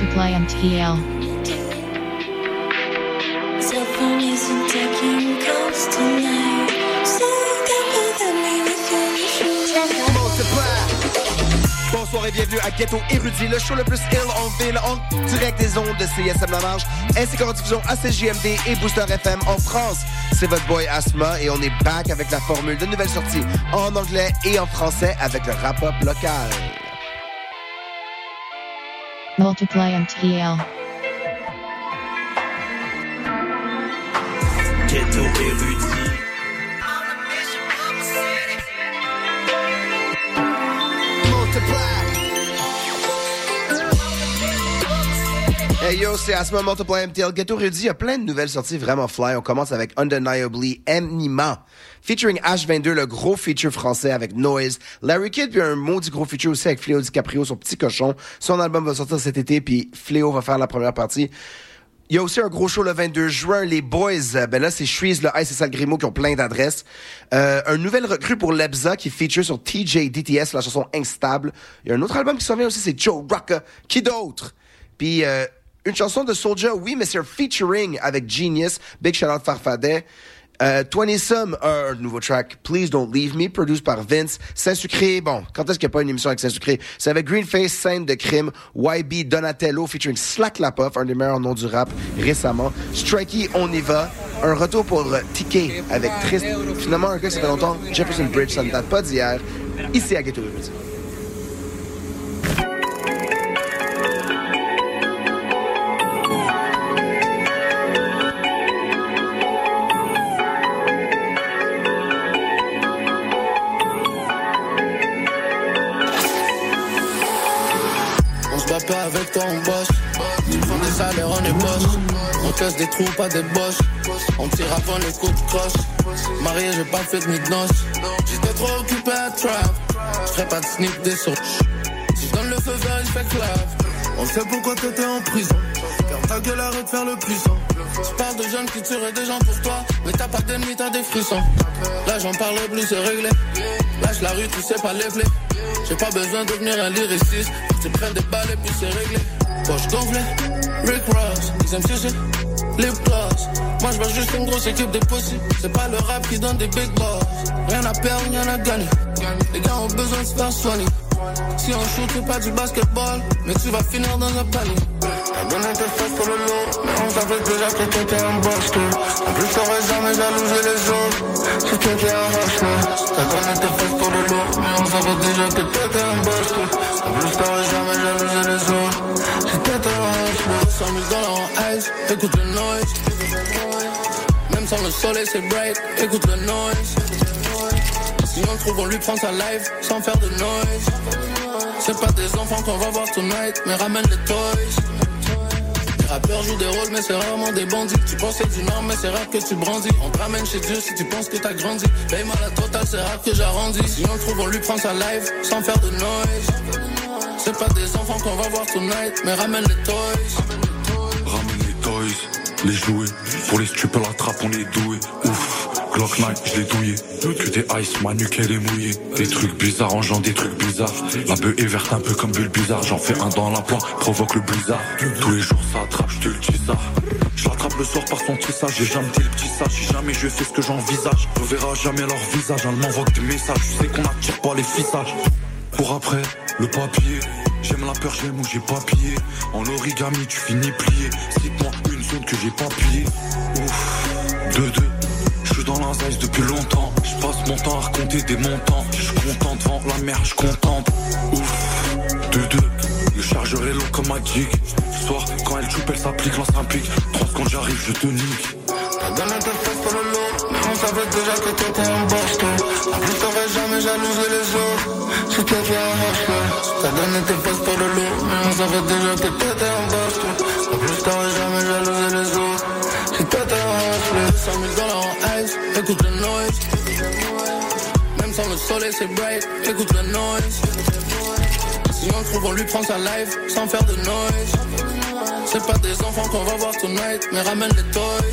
Multiply MTL. Bonsoir et bienvenue à Ghetto Érudit, le show le plus ill en ville, en direct des ondes de CSM La Marge, ainsi qu'en diffusion à CJMD et Booster FM en France. C'est votre boy Asma et on est back avec la formule de nouvelles sorties en anglais et en français avec le rap-up local. Multiply MTL. Ghetto érudit. Hey yo, c'est Asma Multiply MTL. Ghetto Rudy, il y a plein de nouvelles sorties vraiment fly. On commence avec Undeniably Anima, featuring H22, le gros feature français avec Noise. Larry Kidd, puis un maudit gros feature aussi avec Fléau DiCaprio, son petit cochon. Son album va sortir cet été, puis Fléau va faire la première partie. Il y a aussi un gros show le 22 juin. Les Boys, ben là, c'est Shreeze, le Ice et Sal Grimo qui ont plein d'adresses. Euh, un nouvel recrue pour Lebza qui feature sur TJ DTS, la chanson Instable. Il y a un autre album qui s'en vient aussi, c'est Joe Rocka. Qui d'autre? Puis euh, une chanson de Soulja, oui, mais c'est un featuring avec Genius. Big shout out Farfadet. Euh, 20 Some, un nouveau track, Please Don't Leave Me, produit par Vince. Saint-Sucré, bon, quand est-ce qu'il n'y a pas une émission avec Saint-Sucré? C'est avec Greenface, scène de crime, YB, Donatello, featuring Slack Lapoff, un des meilleurs noms du rap récemment. Strikey, on y va. Un retour pour euh, TK avec Triste. Finalement, un gars, ça fait longtemps. Jefferson Bridge, ça ne date pas d'hier. Ici à Ghetto avec toi on bosse. Ils font des salaires, on est boss. On casse des trous, pas des boss. On tire avant les coups de crosse. Marié, j'ai pas fait de mid-noce. J'étais trop occupé à trap. J'ferais pas de snip des sauts. Si je donne le feu vert, il fait clave. On sait pourquoi t'étais en prison. Ferme ta gueule, arrête de faire le puissant. Tu parles de jeunes qui tueraient des gens pour toi. Mais t'as pas d'ennemis, t'as des frissons. Là, j'en parle plus, c'est réglé. Lâche la rue, tu sais pas les. J'ai pas besoin de devenir un lyriciste. Tu prends des balles et puis c'est réglé. Poche gonflée, Rick Ross, ils aiment chercher les gloss. Moi je juste une grosse équipe de possibles. C'est pas le rap qui donne des big boss. Rien à perdre, rien à gagner. Les gars ont besoin de se faire soigner. Si on shoot, pas du basketball, mais tu vas finir dans un panier. T'as donné tes fesses pour le lot, mais on savait déjà que t'étais un basket. En plus, t'aurais jamais jalousé les autres, si t'étais un hustler. T'as donné tes fesses pour le lot, mais on savait déjà que t'étais un basket. En plus, t'aurais jamais jalousé les autres, si t'étais un hustler. 100 000 dollars en ice, écoute le noise. Même sans le soleil, c'est bright, écoute le noise. Si on trouve, on lui prend sa life sans faire de noise. C'est pas des enfants qu'on va voir tonight, mais ramène les toys. Rappeurs jouent des rôles, mais c'est rarement des bandits. Tu c'est du nord, mais c'est rare que tu brandis. On te ramène chez Dieu si tu penses que t'as grandi. Paye-moi la totale, c'est rare que j'arrondis. Si on le trouve, on lui prend sa life sans faire de noise. C'est pas des enfants qu'on va voir tonight, mais ramène les toys. Ramène les toys, les jouets. Pour les stupes, la trappe, on est doué. Ouf, Glock 9, je l'ai douillé. Que des ice, ma nuque, elle est mouillée. Des trucs bizarres, en genre des trucs bizarres. La bœuf est verte, un peu comme bulle bizarre. J'en fais un dans la poire, provoque le blizzard. Tous les jours, ça attrape, je te le dis ça. Je l'attrape le soir par son tissage, j'ai jamais dit le petit. Si jamais je fais ce que j'envisage, on verra jamais leur visage. Elle m'envoie des messages, je sais qu'on attire pas les fissages. Pour après, le papier. J'aime la peur, j'aime où j'ai pas pillé. En origami, tu finis plié. Cite-moi une zone que j'ai pas pillé. Ouf, deux, deux. Je suis dans la depuis longtemps. Je passe mon temps à raconter des montants. Je suis content devant la mer, je contente. Ouf, deux, deux. Le chargeur est long comme Magic. Ce soir, quand elle choupe, elle s'applique, lance un pic. 30 secondes, j'arrive, je te nique. Donné tes fesses pour le lot, mais on savait déjà que t'étais un basket. En plus, t'aurais jamais jalousé les autres, si t'étais un hustler. T'as donné tes fesses pour le lot, mais on savait déjà que t'étais un basket. En plus, t'aurais jamais jalousé les autres, 100 000 dollars en ice, écoute le noise. Même sans le soleil, c'est bright, écoute le noise. Si on trouve, on lui prend sa life, sans faire de noise. C'est pas des enfants qu'on va voir tonight, mais ramène les toys.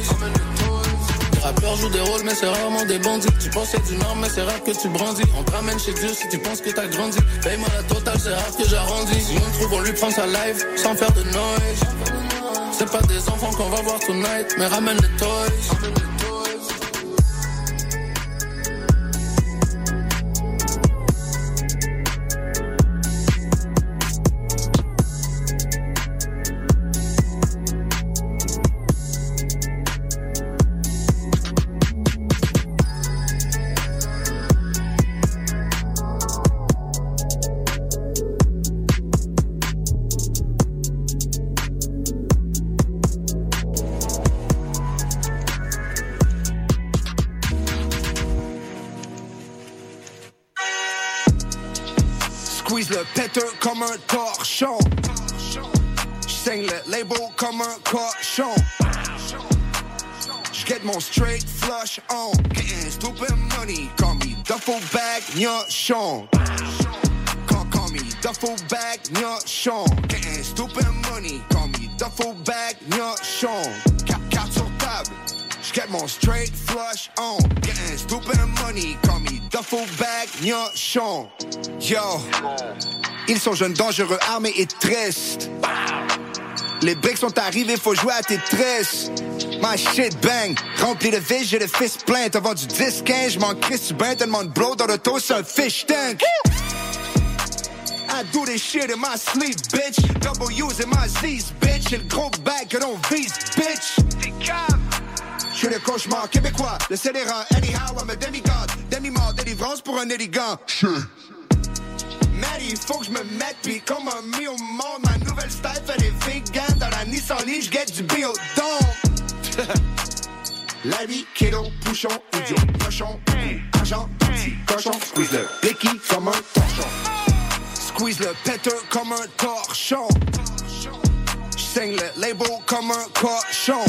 Les rappeurs jouent des rôles, mais c'est rarement des bandits. Tu pensais du nord, mais c'est rare que tu brandis. On te ramène chez Dieu si tu penses que t'as grandi. Paye-moi la totale, c'est rare que j'arrondis. Si on trouve, on lui prend sa live sans faire de noise. C'est pas des enfants qu'on va voir tonight, mais ramène les toys. Comme un torchon. J'saigne le label comme un cochon. J'get mon straight flush on. Getting stupid money, call me duffel bag gnochon. Call, call me duffel bag gnochon. Getting stupid money, call me duffel bag gnochon. J'get mon straight flush on. Getting stupid money, call me duffel bag gnochon. Yo. Ils sont jeunes, dangereux, armés et tristes. Les briques sont arrivés, faut jouer à tes tresses. My shit bang, rempli de vis, j'ai le fist plein. T'as vendu 10, 15, j'm'en crisse ben tellement de blow dans le un fish tank. I do this shit in my sleep, bitch. Double in my Z's, bitch. J'ai le gros bag que l'on vise, bitch. Je suis le cauchemar québécois, le scélérat, anyhow, I'm a demigod. Demi-mort, délivrance pour un élégant. Maddie, faut que je me mette pis comme un mis au monde. Ma nouvelle style fait des vegan dans la Nissan Leaf, j'get du bio donc. la vie, kiddo, bouchon, idiot, cochon, argent, petit cochon, squeeze le blicky comme un torchon. Squeeze le péteur comme un torchon. J'saigne le label comme un cochon.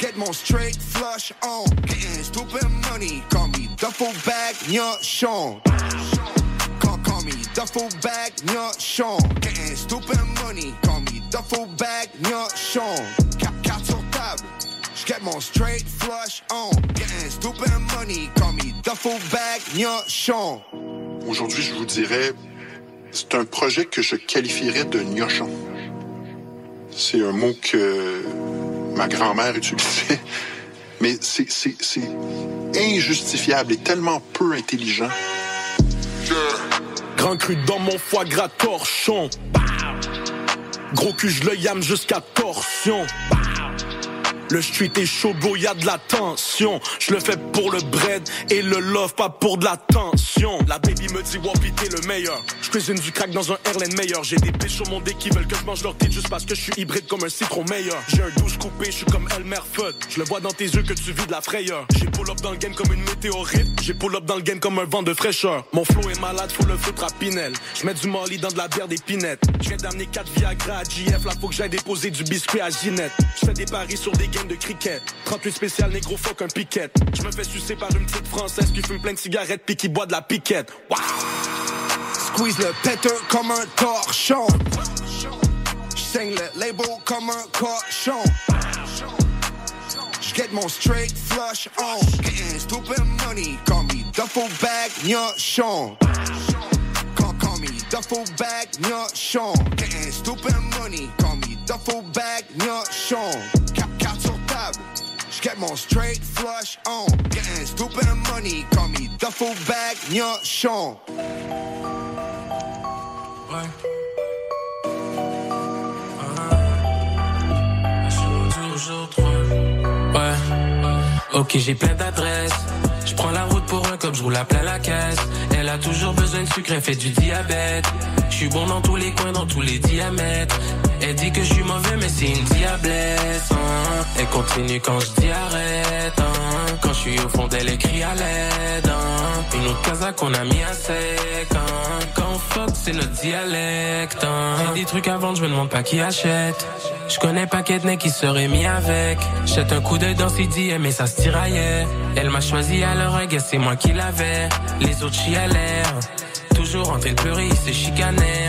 J'get mon straight flush on. Getting stupid money, call me duffel bag, gnochon. duffel bag, Sean. Getting stupid money, call me duffel bag, Sean. Sur table, j'get mon straight flush on. Getting stupid money, call me duffel bag, Sean. Aujourd'hui, je vous dirais, c'est un projet que je qualifierais de gnochon. C'est un mot que ma grand-mère utilisait, mais c'est injustifiable et tellement peu intelligent. Grand cru dans mon foie gras torchon. Gros cul, je le yam jusqu'à torsion. Le street est chaud, bro, y'a de la tension. Je le fais pour le bread et le love, pas pour de la tension. La baby me dit, Wapi, t'es le meilleur. Je cuisine du crack dans un airline meilleur. J'ai des péchos mon dé qui veulent que je mange leur tête juste parce que je suis hybride comme un citron meilleur. J'ai un douche coupé, je suis comme Elmer Fudd. Je le vois dans tes yeux que tu vis de la frayeur. J'ai pull up dans le game comme une météorite. J'ai pull up dans le game comme un vent de fraîcheur. Mon flow est malade, faut le foutre à Pinel. Je mets du Molly dans de la bière d'épinettes. Je viens d'amener 4 Viagra à JF, là faut que j'aille déposer du biscuit à Ginette. Je fais des paris sur des games de cricket. 38 spécial négro fuck un piquette. Je me fais sucer par une petite française qui fume plein de cigarettes puis qui boit de la piquette. Wow. Squeeze le péteur comme un torchon. J'saigne le label comme un cochon. J'get mon straight flush on. Getting stupid money, call me duffel bag gnochon. Call me duffel bag gnochon. Getting stupid money, call me duffel bag gnochon. Sur table. J'get mon straight flush on. Getting stupid money, call me duffel bag gnochon. Ouais. Ouais. Ok, j'ai plein d'adresses. Je prends la route comme je roule à plein la caisse. Elle a toujours besoin de sucre, elle fait du diabète. Je suis bon dans tous les coins, dans tous les diamètres. Elle dit que je suis mauvais, mais c'est une diablesse. Hein. Elle continue quand je dis arrête. Hein. Quand je suis au fond elle crie à l'aide. Hein. Une autre casa qu'on a mis à sec. Quand fuck, c'est notre dialecte. J'ai des trucs à vendre, je me demande pas qui achète. Je connais pas Ketney qui serait mis avec. Jette un coup d'œil dans ses DM mais ça se tiraillait. Elle m'a choisi à leur c'est moi qui l'avais. Les autres chialaient. Toujours en train de pleurer, c'est chicaner.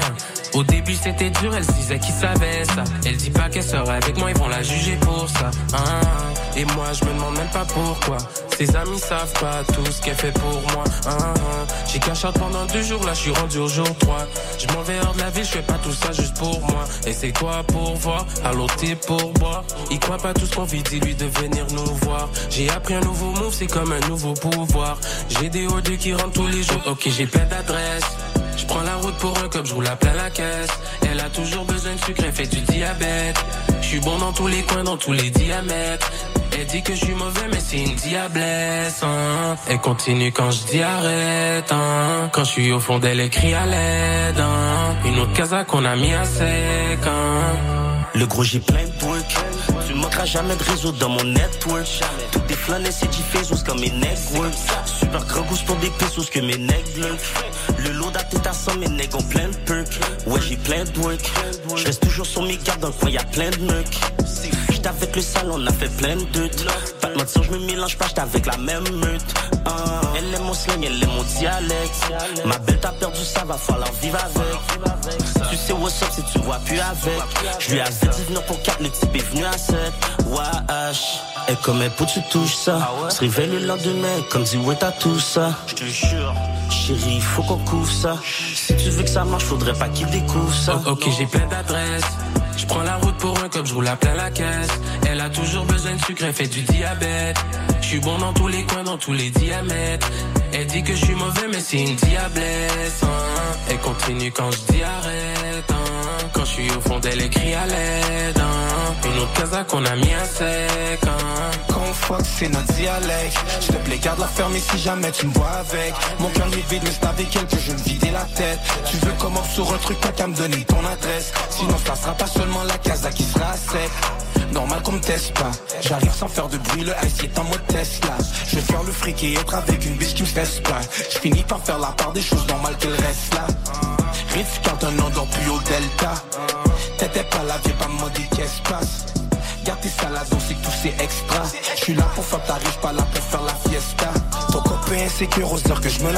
Au début c'était dur, elle se disait qu'il savait ça. Elle dit pas qu'elle serait avec moi, ils vont la juger pour ça. Hein. Et moi, je me demande même pas pourquoi. Ses amis savent pas tout ce qu'elle fait pour moi. Hein, hein. J'ai caché pendant deux jours, là je suis rendu au jour 3. Je m'en vais hors de la vie, je fais pas tout ça juste pour moi. Et c'est quoi pour voir? Allô t'es pour boire? Il croit pas tout ce qu'on vit, dis-lui de venir nous voir. J'ai appris un nouveau move, c'est comme un nouveau pouvoir. J'ai des ordres qui rentrent tous les jours. Ok, j'ai plein d'adresses. Je prends la route pour un cop, je roule à plein la caisse. Elle a toujours besoin de sucre, elle fait du diabète. Je suis bon dans tous les coins, dans tous les diamètres. Elle dit que je suis mauvais, mais c'est une diablesse. Hein. Elle continue quand je dis arrête. Hein. Quand je suis au fond d'elle, elle crie à l'aide. Hein. Une autre casa qu'on a mis à sec. Le gros, j'ai plein de jamais de réseau dans mon network. Tout est flâné, c'est Facebook comme mes networks. Super gros goût pour des pesos que mes nègres. Le lot tête à 100, mes nègres ont plein de perks. Ouais, j'ai plein de work. Je reste toujours sur mes gardes, dans le coin, y'a plein de mecs. J'étais avec le salon, on a fait plein de doutes. Pas de mentir, je me mélange pas, j'étais avec la même meute. Ah, elle aime mon slang, elle aime mon dialecte. Ma belle t'a perdu, ça va falloir vivre avec. Tu sais what's up si tu vois plus avec. Je lui avais dit venir pour 4, le type est venu à 7. Wesh. Et comme elle peut tu touches ça. Se réveille le lendemain, comme dit ouais t'as tout ça. Je te jure. Chérie, faut qu'on couvre ça. Si tu veux que ça marche, faudrait pas qu'il découvre ça. Ok, j'ai plein d'adresses. Je prends la route pour un cop, je roule à plein la caisse. Elle a toujours besoin de sucre, elle fait du diabète. Je suis bon dans tous les coins, dans tous les diamètres. Elle dit que je suis mauvais, mais c'est une diablesse. Hein. Elle continue quand je dis arrête. Hein. Quand je suis au fond d'elle, elle crie à l'aide. Hein. Une autre casa qu'on a mis à sec. Hein. Qu'on fuck, c'est notre dialecte. Je te plaît, garde la ferme si jamais tu me vois avec. Mon cœur est vide, mais c'est avec elle que je me vider la tête. Tu veux comment sur un truc, t'as qu'à me donner ton adresse. Sinon, ça sera pas seulement la casa qui sera sec. Normal qu'on me teste pas. J'arrive sans faire de bruit, le ice est en mode Tesla. Je vais faire le fric et être avec une bitch qui me stresse pas. Je finis par faire la part des choses normales qu'elle reste là. Ritz quand un endort plus au delta. T'étais pas là, viens pas me demander qu'est-ce qui se passe? Garde tes salades, on sait que tout c'est extra. Je suis là pour faire ta riche, pas là pour faire la fiesta. Ton copain insécure aux que je me.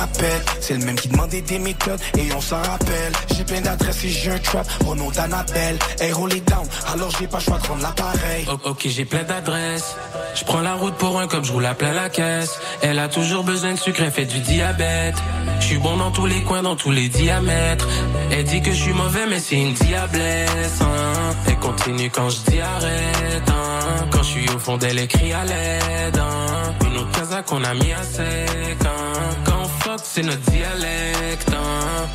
C'est le même qui demandait des méthodes et on s'en rappelle. J'ai plein d'adresses et j'ai un trap nom d'Annabelle. Hey, roll it down, alors j'ai pas le choix de prendre l'appareil. O- Ok, j'ai plein d'adresses. Je prends la route pour un comme je roule à plein la caisse. Elle a toujours besoin de sucre, elle fait du diabète. Je suis bon dans tous les coins, dans tous les diamètres. Elle dit que je suis mauvais, mais c'est une diablesse. hein. Elle continue quand je dis arrête. hein. Quand je suis au fond d'elle, elle crie à l'aide. hein. Une autre casa qu'on a mis à Quand fuck, c'est notre dialecte. hein.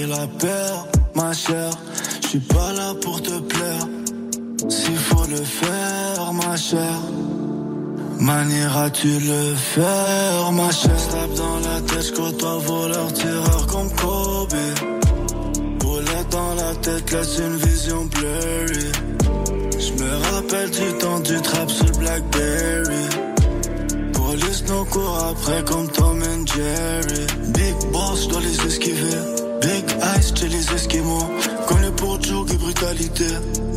La paire, ma chère. Je suis pas là pour te plaire, s'il faut le faire, ma chère. Manieras-tu le faire, ma chère? Tape dans la tête, j'côtoie voleur, tireur comme Kobe. Boulette dans la tête, laisse une vision blurry. Je me rappelle du temps du trap sur le Blackberry. Police nous court après comme Tom and Jerry. Big boss, dois les esquiver. Esquimaux. Connais pour joke et brutalité.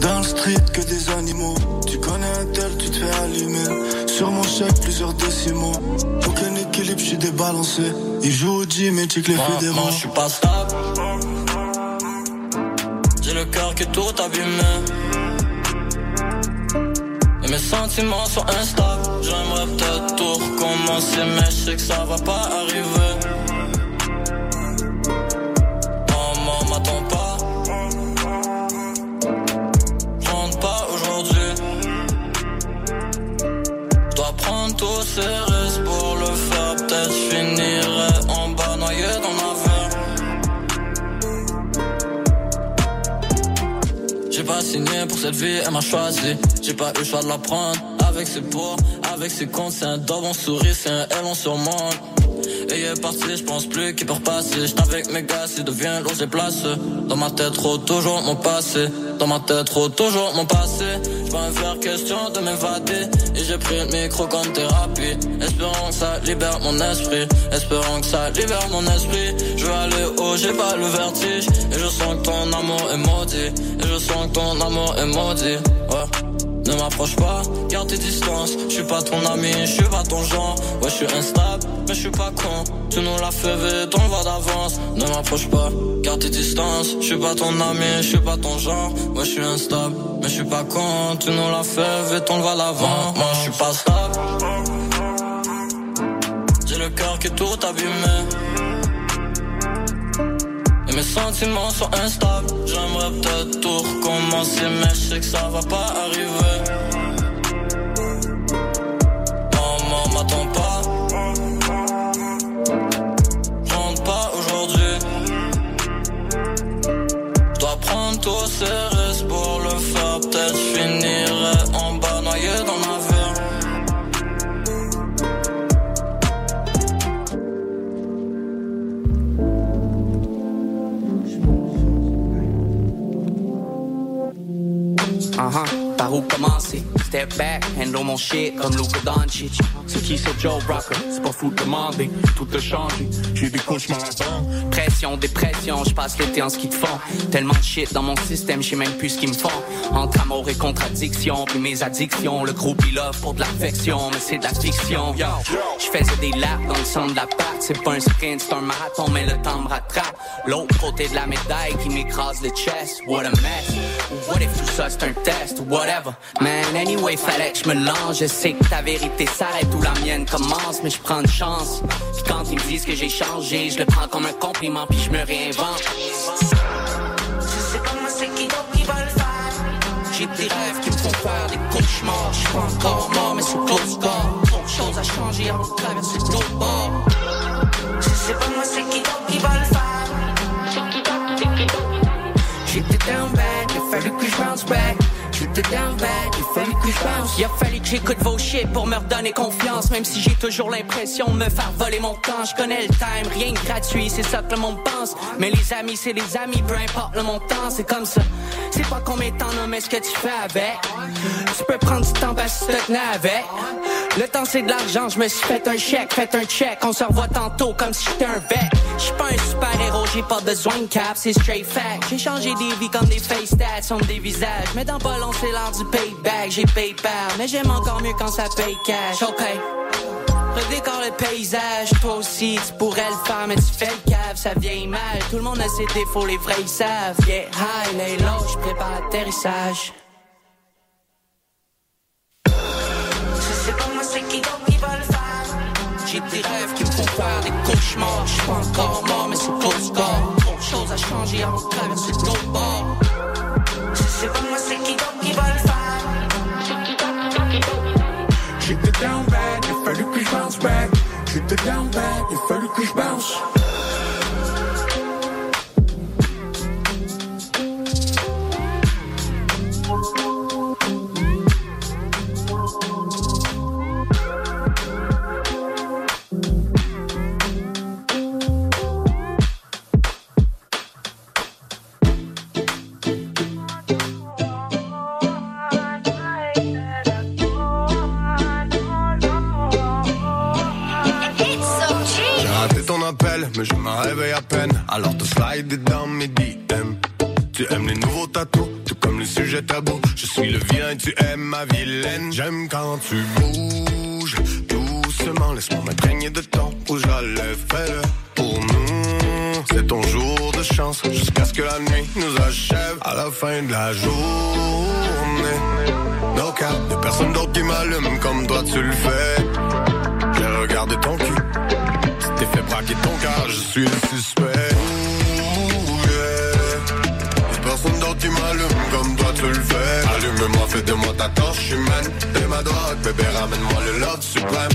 Dans le street que des animaux. Tu connais un tel, tu te fais allumer. Sur mon chèque, plusieurs décimaux. Aucun équilibre, je suis débalancé. Il joue au gym et check les fédéraux. moi, je suis pas stable. J'ai le cœur qui est tout abîmé. Et mes sentiments sont instables. J'aimerais peut-être tout recommencer, mais je sais que ça va pas arriver. Pour le faire. Peut-être je finirai en bas noyé dans ma verre. J'ai pas signé pour cette vie, elle m'a choisi. J'ai pas eu le choix de la prendre. Avec ses pour, avec ses comptes, c'est un dog, on sourit, c'est un L, on surmonte. Et il est parti, je pense plus qu'il peut repasser. J'étais avec mes gars, s'il devient lourd, j'ai place. Dans ma tête, trop toujours mon passé. Dans ma tête, trop toujours mon passé. Je vais me faire question de m'évader. Et j'ai pris le micro comme thérapie. Espérons que ça libère mon esprit. Espérons que ça libère mon esprit. Je veux aller haut, j'ai pas le vertige. Et je sens que ton amour est maudit. Et je sens que ton amour est maudit. Ouais. Ne m'approche pas, garde tes distances. Je suis pas ton ami, je suis pas ton genre. Ouais, je suis instable, mais je suis pas con. Tu nous l'as fait vite, on va d'avance. Ne m'approche pas, garde tes distances. Je suis pas ton ami, je suis pas ton genre. Ouais, je suis instable, mais je suis pas con. Tu nous l'as fait vite, on va d'avant. Moi, je suis pas stable. J'ai le cœur qui est tout abîmé. Et mes sentiments sont instables. J'aimerais peut-être tout recommencer, mais je sais que ça va pas arriver. Maman, m'attends pas. Ces risques pour le faire. Peut-être finirai en bas noyé dans ma verre. Uh-huh. Par où commencer? Step back, handle mon shit comme Luka Doncic. C'est qui ce Joe Rocker? C'est pas fou de demander, tout a changé. J'ai des cauchemars à Pression, dépression, je passe l'été en ski de fond. Tellement de shit dans mon système, je même plus ce qu'ils me font. Entre amour et contradiction, puis mes addictions. Le groupe il offre pour de l'affection, mais c'est de la fiction. Yo, je des laps dans le centre de la part. C'est pas un sprint, c'est un marathon, mais le temps me rattrape. L'autre côté de la médaille qui m'écrase le chest. What a mess. What if tout ça c'est un test? Whatever? Man, anyway, fallait que je me lance. Je sais que ta vérité s'arrête où la mienne commence, mais je prends une chance. Puis quand ils me disent que j'ai changé, je le prends comme un compliment, puis je me réinvente. Je sais pas moi c'est qui d'autre qui va le faire. J'ai des rêves qui me font faire des cauchemars. Je suis encore mort, mais c'est close score. Trop choses à changer avant de traverser l'autre bord. Je sais pas moi c'est qui d'autre qui va le faire. J'étais down bad, il a fallu que je bounce back. Il a fallu que j'écoute vos shit pour me redonner confiance. Même si j'ai toujours l'impression de me faire voler mon temps. Je connais le time, rien de gratuit, c'est ça que le monde pense. Mais les amis, c'est les amis, peu importe le montant, c'est comme ça. C'est pas combien de temps, non, mais ce que tu fais avec. Tu peux prendre du temps parce que tu te avec. Le temps c'est de l'argent, je me suis fait un chèque, fait un check, on se revoit tantôt comme si j'étais un bec. J'suis pas un super héros, j'ai pas besoin de cap, c'est straight fact. J'ai changé des vies comme des face stats, sont des visages. Mais dans pas long c'est l'heure du payback, j'ai PayPal, mais j'aime encore mieux quand ça paye cash. Ok. Redécore le paysage, toi aussi tu pourrais le faire, mais tu fais le cave, ça vieillit mal. Tout le monde a ses défauts, les vrais ils savent. Yeah, high, lay low, l'atterrissage. Je le faire. J'ai des rêves qui me font faire des cauchemars. Je suis pas encore mort, mais c'est score. Trop de choses à changer avant de traverser l'autre bord. Je sais pas moi c'est qui down bad, il fallu bounce back. J'étais down bad, il a fallu bounce. De la journée, cap, de personne d'autre qui m'allume comme toi tu le fais. J'ai regardé ton cul, t'es fait braquer ton car, je suis le suspect. Y'a personne d'autre qui m'allume comme toi tu le fais. Allume-moi, fais de moi ta torche humaine. T'es ma drogue, bébé, ramène-moi le love suprême.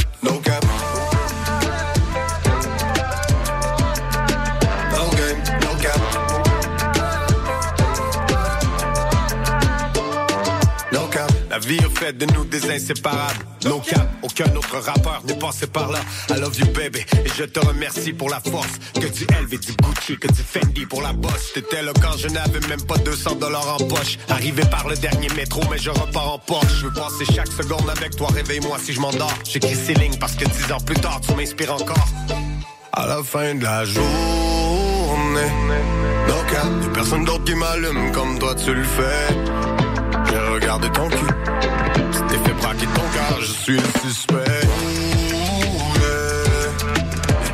De nous des inséparables. No cap, aucun autre rappeur n'est passé par là. I love you baby, et je te remercie pour la force. Que du LV, du Gucci, que du Fendi pour la bosse. T'étais là quand je n'avais même pas 200 dollars en poche. Arrivé par le dernier métro, mais je repars en Porsche. Je veux passer chaque seconde avec toi, réveille-moi si je m'endors. J'écris ces lignes parce que dix ans plus tard, tu m'inspires encore. À la fin de la journée, no cap, y'a personne d'autre qui m'allume comme toi tu le fais. J'ai regardé ton cul, t'es fait braquer ton car, je suis le suspect.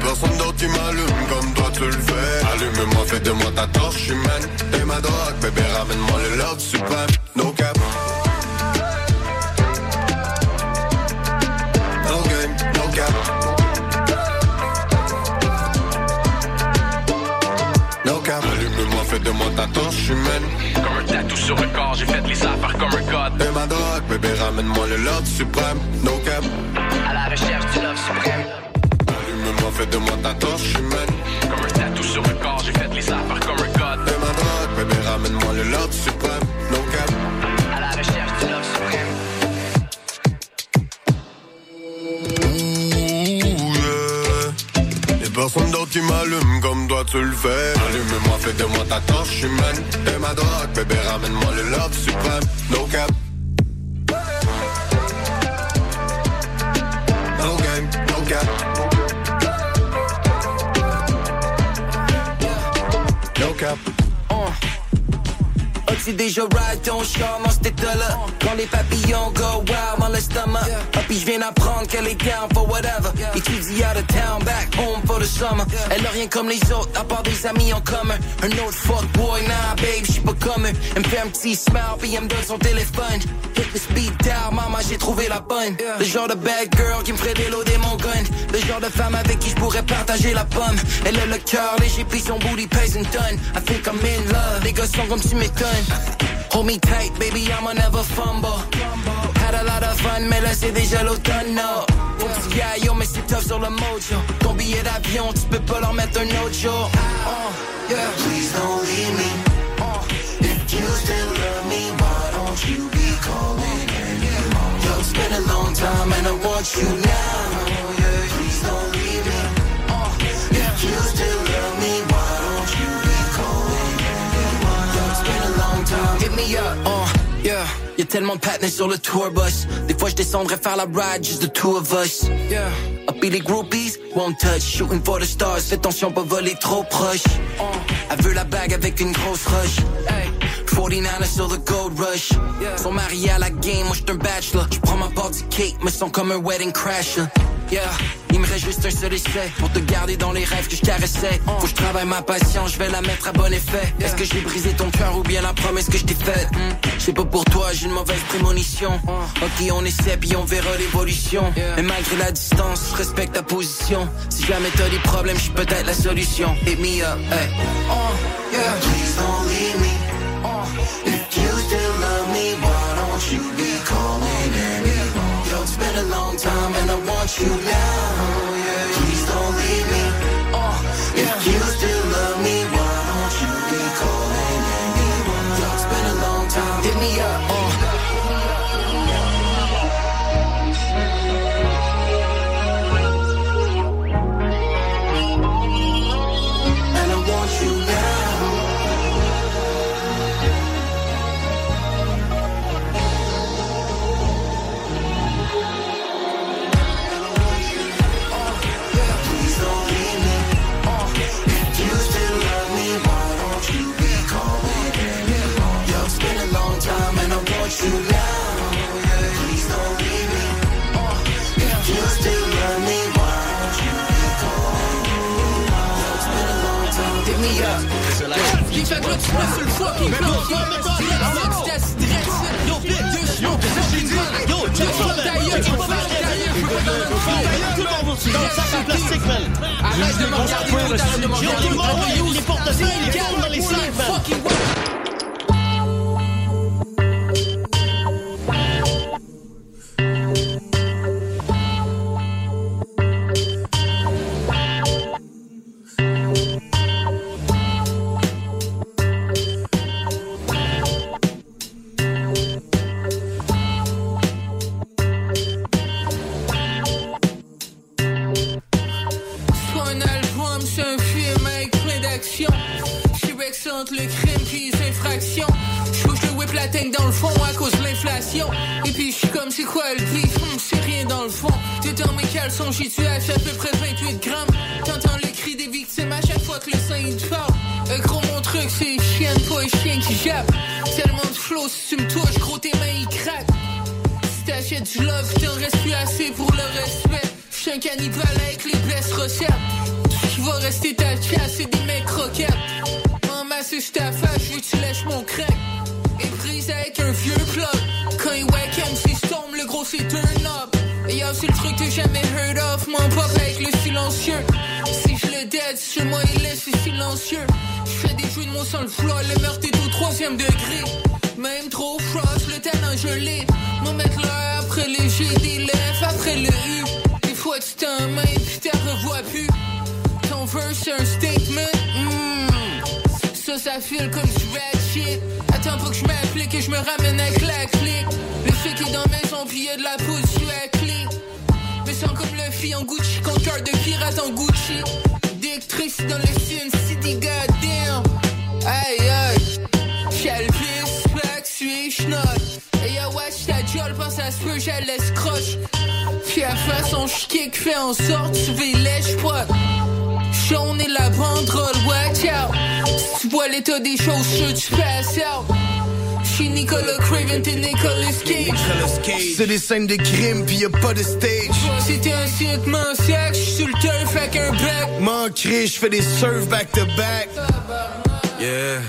Personne d'autre qui m'allume comme toi tu le fais. Allume-moi, fais de moi ta torche humaine. T'es ma drogue, bébé, ramène-moi le love suprême. No cap. No game, no cap. No cap. Allume-moi, fais de moi ta torche humaine. Tatou sur le corps, j'ai fait les affaires comme un code. T'es ma drogue, bébé, ramène-moi le love suprême. No cap. À la recherche du love suprême. Allume-moi, fais de moi ta torche humaine. Comme un tatou sur le corps, j'ai fait les affaires comme un code. T'es ma drogue, bébé, ramène-moi le love suprême. Personne d'autre qui m'allume comme toi tu le fais. Allume-moi, fais de moi ta torche humaine. T'es ma drogue, bébé, ramène-moi le love suprême. No cap. No game, no cap. As-tu déjà ride ton char dans cet état-là? Quand les papillons go wild dans l'estomac. Papy, je viens d'apprendre qu'elle est down for whatever. Étudie out of town, back home for the summer. Elle a rien comme les autres, à part des amis en commun. Un autre fuck boy, nah babe, j'suis pas comme me smile, puis elle me donne son téléphone. Hit the speed down, maman, j'ai trouvé la bonne. Le genre de bad girl qui me ferait déloader mon gun. Le genre de femme avec qui je pourrais partager la pomme. Elle a le cœur léger, puis son booty pays une tonne. I think I'm in love, les gars sont comme tu m'étonnes. Hold me tight, baby, I'ma never fumble. Had a lot of fun, mais là c'est déjà l'automne. Mon petit gars, yo, mais c'est tough sur le mojo. Ton billet d'avion, tu peux pas leur mettre un autre jour. Oh, yeah. Please don't leave me. Uh, if you still love me, why don't you be calling anymore? Yo, it's been a long time and I want you now. Yeah. Please don't me up, uh, yeah. Y'a tellement de patins sur le tour bus. Des fois, je descendrais faire la ride, just the two of us. Yeah. Up les groupies, won't touch, shooting for the stars. Fais attention, pas voler trop proche. Uh, elle veut la bague avec une grosse rush. Hey. 49 sur the gold rush. Sont mariés à la game, moi j'suis un bachelor. J'prends ma part du cake, me sens comme un wedding crasher. Yeah, il me reste juste un seul essai pour te garder dans les rêves que je caressais. Faut que je travaille ma patience, je vais la mettre à bon effet. Est-ce que j'ai brisé ton cœur ou bien la promesse que je t'ai faite? C'est pas pour toi, j'ai une mauvaise prémonition. Ok, on essaie puis on verra l'évolution. Mais malgré la distance, je respecte ta position. Si jamais t'as des problèmes, je suis peut-être la solution. Hit me up, hey. Oh, yeah. Please don't leave me. And I want you now. Dans le sac en plastique, man. Arrête de me regarder, yo, de me tout le monde, dans les sacs, man. Caleçons, j'y tué à peu près 28 grammes. T'entends le cri des victimes à chaque fois que le sein il te gros mon truc c'est chien, pas un chien qui jappe. Tellement de flow, si tu me touches, gros tes mains ils craquent. Si t'achètes du love, t'en restes plus assez pour le respect. Un cannibale sans le floor, le meurtre est au troisième degré. Même trop frost, le talent gelé. M'en mettre là après le G, des après le U. Des fois tu t'en main, puis t'en revois plus. Ton verse, un statement. mm. Ça, ça file comme du rat shit. Attends, faut que je m'applique et je me ramène avec la clique. Le qu'il est dans maison, puis y a de la poudre sur la clé. Mais sans comme le fille en Gucci, con cœur de pirate en Gucci. Directrice dans le film, city goddamn. Aïe aïe. Chalpis, pack, suis, schnock. Et ya watch ta gueule, pense à ce peu, j'elle laisse croche. Puis à façon kick fait en sorte, tu veux lèche pas. Jaune et la banderole, watch out. Si tu vois l'état des choses, je tu passes out. J'suis Nicolas Craven, t'es Nicolas Cage. C'est des scènes de crime pis y a pas de stage. C'était un site mensiaque, j'suis sur le turf avec un bec. Manquerai, j'fais des surf back to back. Yeah,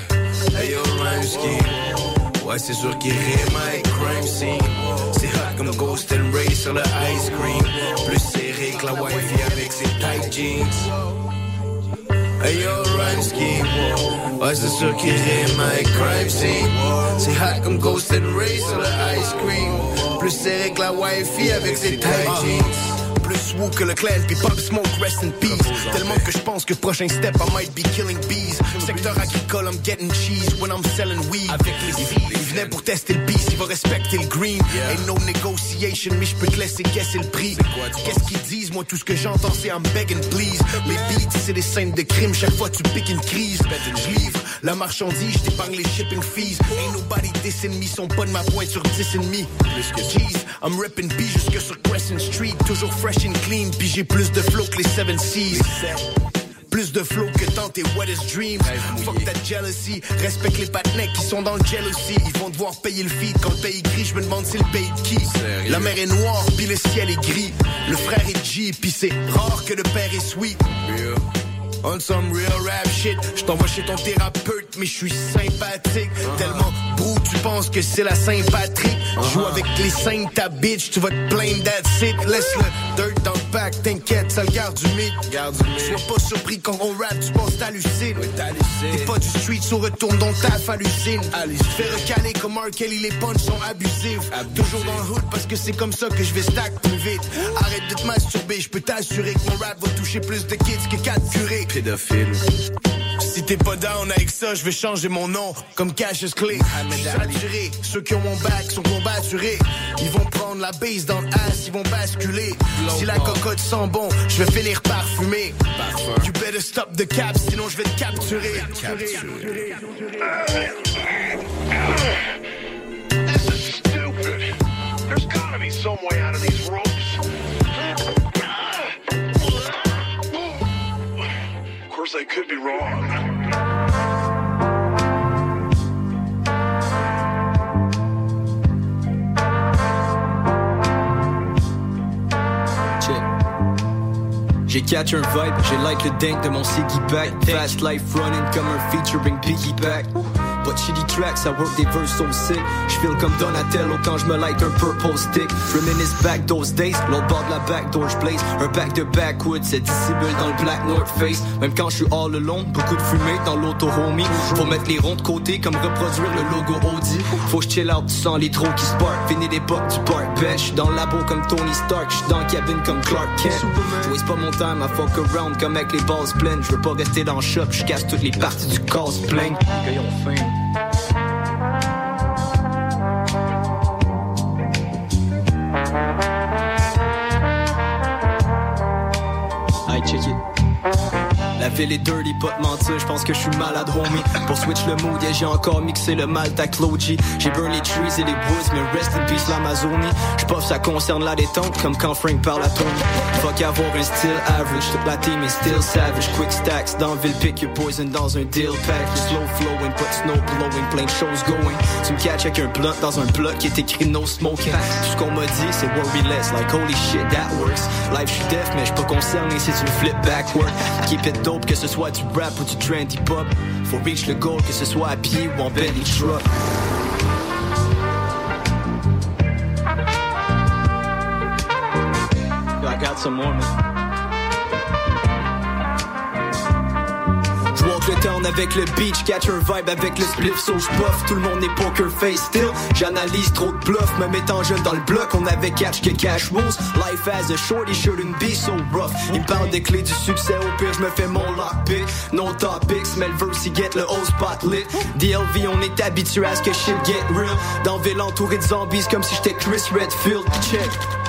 hey yo, rhyme. Ouais, c'est sûr qu'il rime avec crime scene. C'est hot comme Ghost and Ray sur le ice cream. Plus serré que la wifey avec ses tight jeans. Hey yo, rhyme scheme. Ouais, c'est sûr qu'il rime avec crime scene. C'est hot comme Ghost and Ray sur le ice cream. Plus serré que la wifey avec ses tight jeans. Woo que le clan, puis Pop Smoke, rest in peace. Tellement que je pense que prochain step, I might be killing bees. Secteur agricole, I'm getting cheese when I'm selling weed. Avec les il venait pour tester le beast, il va respecter le green. Ain't no negotiation, mais je peux te laisser guesser le prix. Qu'est-ce qu'ils disent? Moi, tout ce que j'entends, c'est I'm begging please. Les beats, c'est des scènes de crime, chaque fois tu piques une crise. Je livre la marchandise, je t'épargne les shipping fees. Ain't nobody dissing me, sont pas de ma pointe sur 10 ennemis. G's, I'm reppin' B jusque sur Crescent Street. Toujours fresh and clean, puis j'ai plus de flow que les 7 Seas. Plus de flow que tant tes wettest dreams. Fuck that jealousy. Respecte les patnais qui sont dans le jealousy. Ils vont devoir payer le feed. Quand le pays gris, je me demande c'est le pays de qui. La mer est noire, puis le ciel est gris. Le frère est G, puis c'est rare que le père est sweet. On some real rap shit. Je t'envoie chez ton thérapeute, mais je suis sympathique. Tellement brou, tu penses que c'est la Saint-Patrick? Joue avec les saints ta bitch, tu vas te plaindre, that's it. Laisse le dirt dans le pack, t'inquiète, ça le garde du mythe. Sois pas surpris quand on rap, tu penses t'hallucines. T'es pas du street, so retourne dans ta à l'usine. Fais recaler comme R. Kelly, les punches sont abusifs. Toujours dans le hood parce que c'est comme ça que je vais stack plus vite. Arrête de te masturber, je peux t'assurer que mon rap va toucher plus de kids que 4 curés. Pédophile. Si t'es pas down avec ça, je vais changer mon nom comme Cassius Clay. Je suis saturé, ceux qui ont mon bac sont combatturés. Ils vont prendre la base dans le ass, ils vont basculer. Si la cocotte sent bon, je vais finir par fumer. You better stop the cap, sinon je vais te capturer. Stupid. There's gotta be some way out of these ropes. Of course, I could be wrong. J'ai catch un vibe, j'ai like le dingue de mon Siggy back. Fast life running comme un featuring piggyback. But shitty tracks, I work des verses so sick. J'feel comme Donatello quand j'me light un purple stick. Reminisce back those days, l'autre bord de la backdoor j'blaze. Un back de backwood, c'est dissimule dans le black North Face. Même quand j'suis all alone, beaucoup de fumée dans l'auto homie. Faut mettre les ronds de côté comme reproduire le logo Audi. Faut chill out, tu sens les trous qui spark. Fini l'époque du park bench. Dans le labo comme Tony Stark, j'suis dans la cabine comme Clark Kent. J'waste pas mon time à fuck around comme avec les balls pleines. J'veux pas rester dans le shop, j'casse toutes les parties du. Cueillons fin. Bye. Est dirty, pas de mentir, j'pense que je suis malade, homie. Pour switch le mood, yeah, j'ai encore mixé le malt à Clogy. J'ai burn les trees et les woods, mais rest in peace l'Amazonie. J'puff, ça concerne la détente, comme quand Frank parle à Tony. Fuck avoir un style average, toute la team est still savage. Quick stacks, dans ville, pick your poison dans un deal pack. Slow flowing, pas snow blowing, plein de choses going. Tu me catch avec un blunt dans un bloc qui est écrit no smoking. Tout ce qu'on m'a dit, c'est worry less, like holy shit, that works. Life, j'suis def, mais j'suis pas concerné si tu le flip backward. Keep it dope, que ce soit du rap ou du trendy pop. Faut reach le goal, que ce soit à pied ou en belly truck. I got some more, man. Town avec le beach, catch un vibe avec le spliff, so j'puff, tout le monde est poker face still. J'analyse trop de bluff, me mettant jeune dans le bloc, on avait catch que cash rules. Life as a shorty shouldn't be so rough. Il parle des clés du succès, au pire j'me fais mon lockpick. No topics, mais le verse il get le whole spot lit. DLV, on est habitué à ce que shit get real. Dans ville entouré de zombies comme si j'étais Chris Redfield. Check.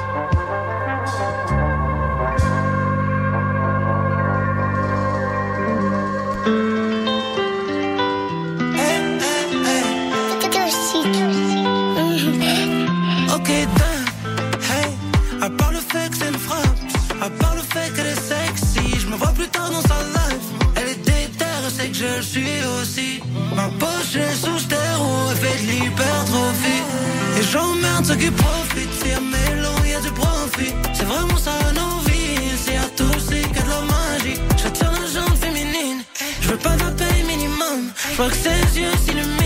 L'hypertrophie. Et j'emmerde ceux qui profitent, si à Mélo y'a du profit. C'est vraiment ça nos vies, c'est à tous, c'est que de la magie. J'attire la jambe féminine, je veux pas de paye minimum. Je vois que ses yeux s'illuminent,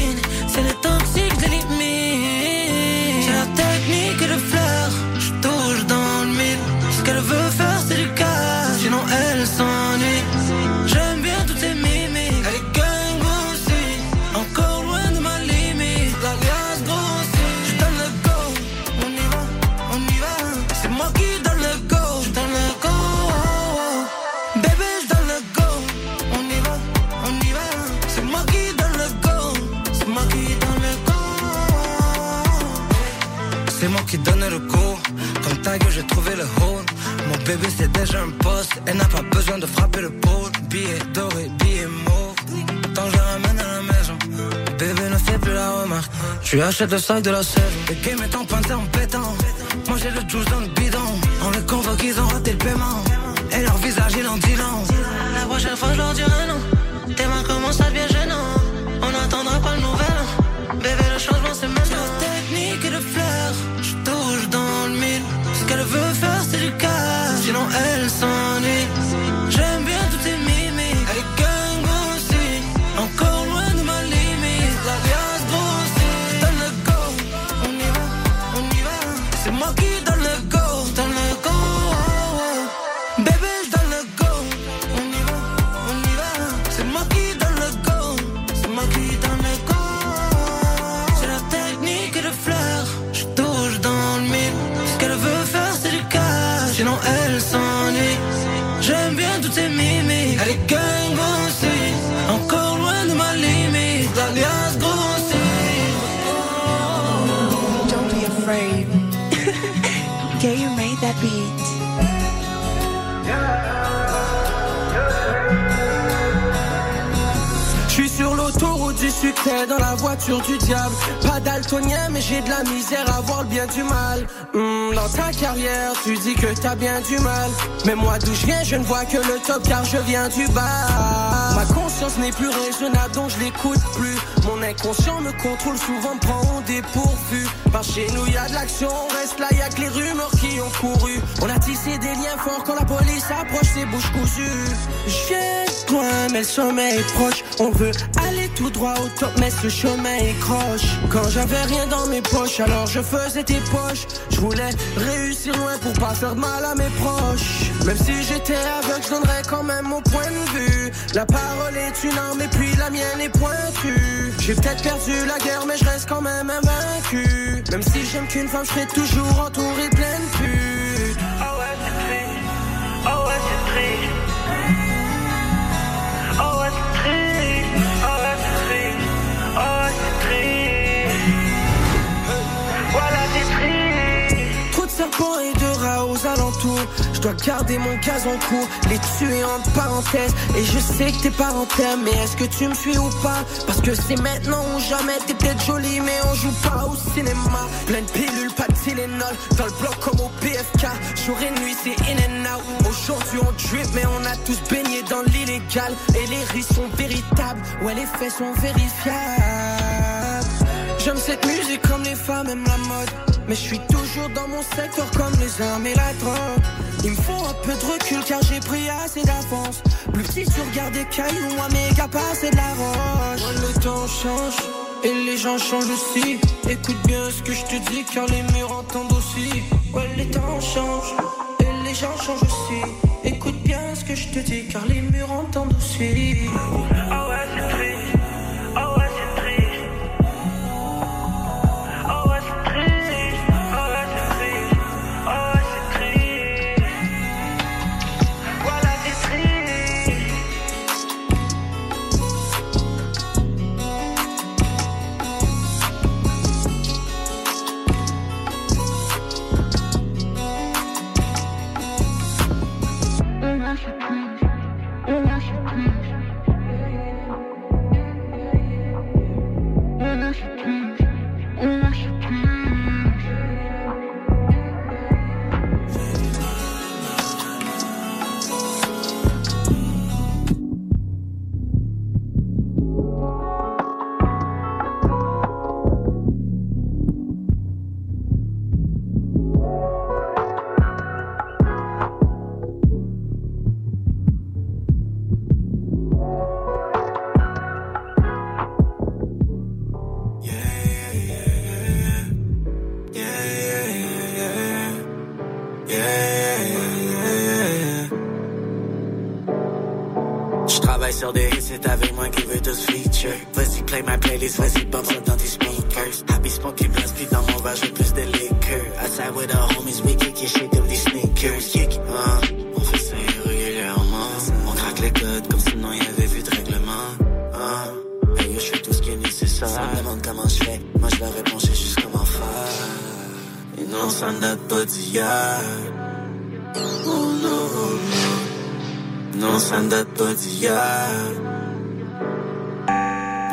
bébé, c'est déjà un poste. Elle n'a pas besoin de frapper le pôle. Billet doré, billet mauve. Tant je la ramène à la maison. Bébé ne fait plus la remarque. Tu achètes le sac de la sève. Le game est en en pétant. Moi j'ai le juice dans le bidon. On les convoque, ils ont raté le paiement. Et leur visage, il en dit long. La prochaine fois, je leur dirai non. Tes mains commencent à bien gênant. On n'attendra pas le nouvel. Bébé, le changement, c'est maintenant. La technique et le flair. Qu'elle veut faire, c'est du cash. Sinon, elle s'ennuie. J'aime bien succès dans la voiture du diable. Pas daltonien, mais j'ai de la misère à voir le bien du mal. Hmm, dans ta carrière, tu dis que t'as bien du mal. Mais moi, d'où je viens, je ne vois que le top car je viens du bas. Ma conscience n'est plus raisonnable, donc je l'écoute plus. Mon inconscient me contrôle souvent, me prend au dépourvu. Par chez nous, y a de l'action, on reste là, y a que les rumeurs qui ont couru. On a tissé des liens forts quand la police approche, c'est bouche cousue. Je viens loin, mais le sommet est proche. On veut aller tout droit au top, mais ce chemin est croche. Quand j'avais rien dans mes poches, alors je faisais tes poches. Je voulais réussir loin pour pas faire mal à mes proches. Même si j'étais aveugle, je donnerais quand même mon point de vue. La parole est une arme et puis la mienne est pointue. J'ai peut-être perdu la guerre, mais je reste quand même invaincu. Même si j'aime qu'une femme, je serai toujours entouré de pleine pute. Oh ouais, c'est triste. Oh ouais, c'est triste. Et de rats aux alentours. Je dois garder mon gaz en cours, les tuer en parenthèse. Et je sais que t'es pas en terme, mais est-ce que tu me suis ou pas? Parce que c'est maintenant ou jamais. T'es peut-être jolie, mais on joue pas au cinéma. Pleine pilule, pas de Tylenol. Dans le bloc comme au PFK. Jour et nuit, c'est in and out. Aujourd'hui, on drip, mais on a tous baigné dans l'illégal. Et les risques sont véritables. Ouais, les faits sont vérifiables. J'aime cette musique comme les femmes aiment la mode. Mais je suis toujours dans mon secteur comme les armes et la drogue. Il me faut un peu de recul car j'ai pris assez d'avance. Plus petit, tu regardes des cailloux, moi méga c'est de la roche. Ouais, le temps change et les gens changent aussi. Écoute bien ce que je te dis car les murs entendent aussi. Ouais, les temps changent et les gens changent aussi. Écoute bien ce que je te dis car les murs entendent aussi. Oh ouais, c'est ça date pas d'hier. Oh non, non. Ça ne date pas d'hier.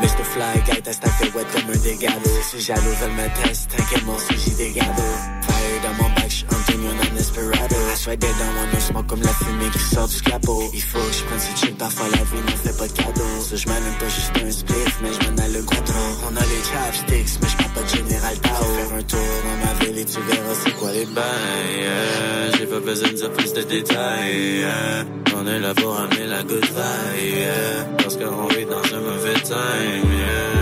Mr. Fly Guy, ta stack est wet comme un dégado. Si jaloux veulent me test, t'inquiète, j'ai des gados. Fire dans mon Antonio dans Desperado. I swear they don't want no smoke comme la fumée qui sort du capot. Il faut que j'prenne ce chick, parfois la vie ne fait pas de cadeaux. Ça, j'm'amène pas juste un spliff, mais j'mène à le quattro. On a les chapsticks, mais j'prends pas de Général Tao. Faire un tour dans ma ville et tu verras c'est quoi les bails. yeah. J'ai pas besoin de dire plus de détails. yeah. On est là pour amener la good vibe. yeah. Parce qu'on vit dans un mauvais time.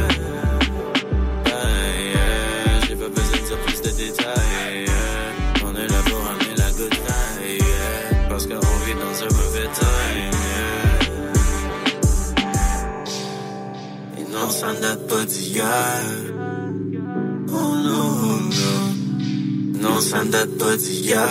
Ça ne pas d'hier. Oh non, non. Non, ça ne pas d'hier.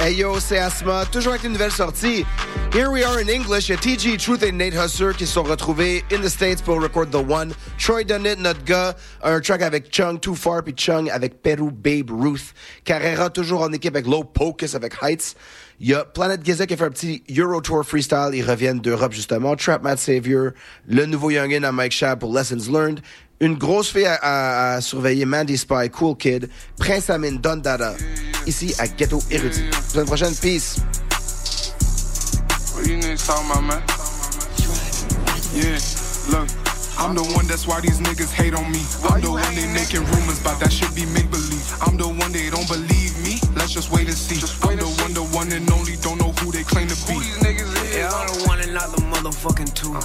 Hey yo, c'est Asma, toujours avec une nouvelle sortie. Here we are in English. Il y a TG Truth et Nate Husser qui sont retrouvés in the States pour record The One. Troy Dunnett, notre gars, un track avec Chung, Too Far, puis Chung avec Peru Babe Ruth. Carrera toujours en équipe avec Low Pocus avec Heights. Il Planet Giza qui a fait un petit Euro Tour freestyle. Ils reviennent d'Europe justement. Trap Matt Savior, le nouveau Youngin à Mike Shab pour Lessons Learned. Une grosse fille à, à- à surveiller, Mandy Spy, Cool Kid, Prince Amin, Don Dada, ici à Ghetto Érudit. La semaine prochaine, peace. I'm the one that's why these niggas hate on me. I'm the one they making rumors about that shit be make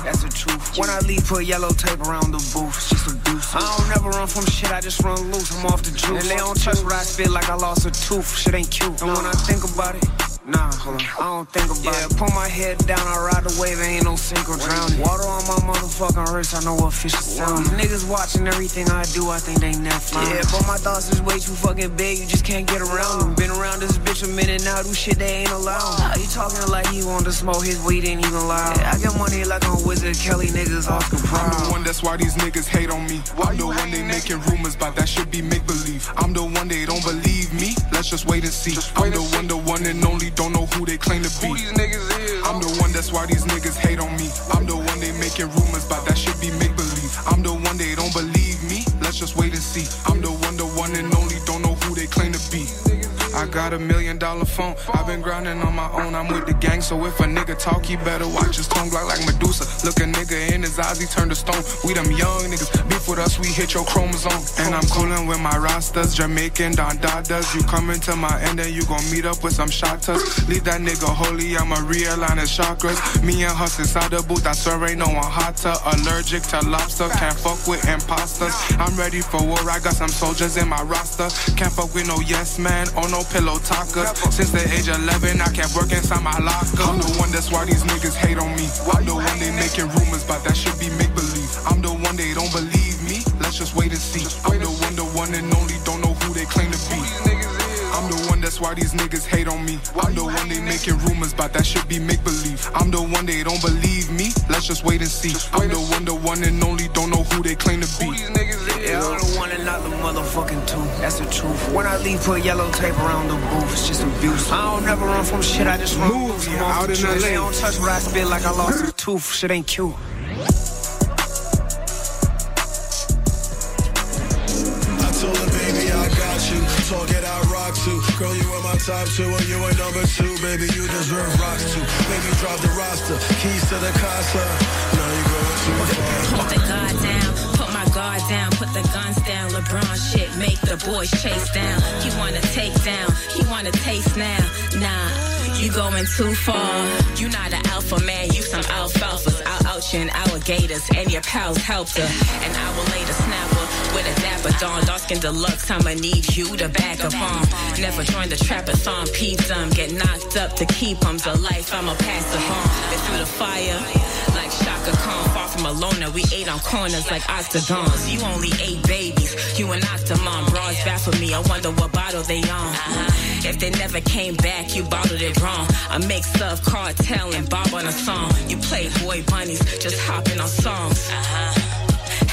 That's the truth. When I leave, put yellow tape around the booth. It's just abuse. I don't never run from shit, I just run loose. I'm off the juice. And they don't trust what I spit like I lost a tooth. Shit ain't cute. And when I think about it, Nah, hold on. I don't think about it. Put my head down, I ride the wave, ain't no sink or drowning. Water on my motherfucking wrist, I know what fish is sound. Niggas watching everything I do, I think they Netflix. Yeah, but my thoughts is way too fucking big, you just can't get around them. Been around this bitch a minute now, do shit they ain't allowed. Nah, he talking like he want to smoke his weed, ain't even loud. Yeah, I get money like I'm Wizard Kelly, niggas off the I'm the one that's why these niggas hate on me. I'm the one they making rumors about that should be make believe. I'm the one they don't believe me. Let's just wait and see. I'm the one, the one and only don't know who they claim to be. Who these niggas is? I'm the one that's why these niggas hate on me. I'm the one they making rumors about that shit be make believe. I'm the one they don't believe me. Let's just wait and see. I'm the I got a million dollar phone. I've been grinding on my own. I'm with the gang, so if a nigga talk, he better watch his tongue block like Medusa. Look a nigga in his eyes, he turned to stone. We them young niggas. Beef with us, we hit your chromosome. And I'm coolin' with my rosters, Jamaican Don Dadas. You coming to my end and you gon' meet up with some shotters. Leave that nigga holy, I'ma realign his chakras. Me and Hus inside the booth, I swear ain't no one hotter. Allergic to lobster, can't fuck with imposters. I'm ready for war, I got some soldiers in my roster. Can't fuck with no yes man or no pillow talkers. Since the age of 11, I kept working inside my locker. I'm the one that's why these niggas hate on me. I'm the one they making rumors about that should be make believe. I'm the one they don't believe me. Let's just wait and see. I'm the one, the one and only don't know who they claim to be. I'm the one that's why these niggas hate on me. I'm the one they making rumors about that shit be make believe. I'm the one they don't believe me. Let's just wait and see. I'm the one, the one and only don't know who they claim to be. Yeah, I'm the one and not the motherfucking two. That's the truth. When I leave, put yellow tape around the booth. It's just abuse. I don't never run from shit. I just run loose. I'm out the in juice. LA. They don't touch what I spit like I lost a tooth. Shit ain't cute. It out, rock too. Girl, you in my top two, and you in number two. Baby, you deserve rocks too. Baby, drop the roster. Keys to the casa. Now you going too far. Put the guard down, put my guard down, put the guns down. LeBron shit, make the boys chase down. He wanna take down, he wanna taste now. Nah, you going too far. You not an alpha man, you some alfalfas. I'll out you and alligators, and your pals helped her. And I will later snap her with a. Dark skin deluxe, I'ma need you to back up on. Never join the trapathon, peep them. Get knocked up to keep them. The life I'ma pass on. They through the fire like Shaka Khan. Far from alone, we ate on corners like octagons. You only ate babies, you an octomom. Bras for me, I wonder what bottle they on. If they never came back, you bottled it wrong. A mix of cartel and Bob on a song. You play boy bunnies, just hopping on songs.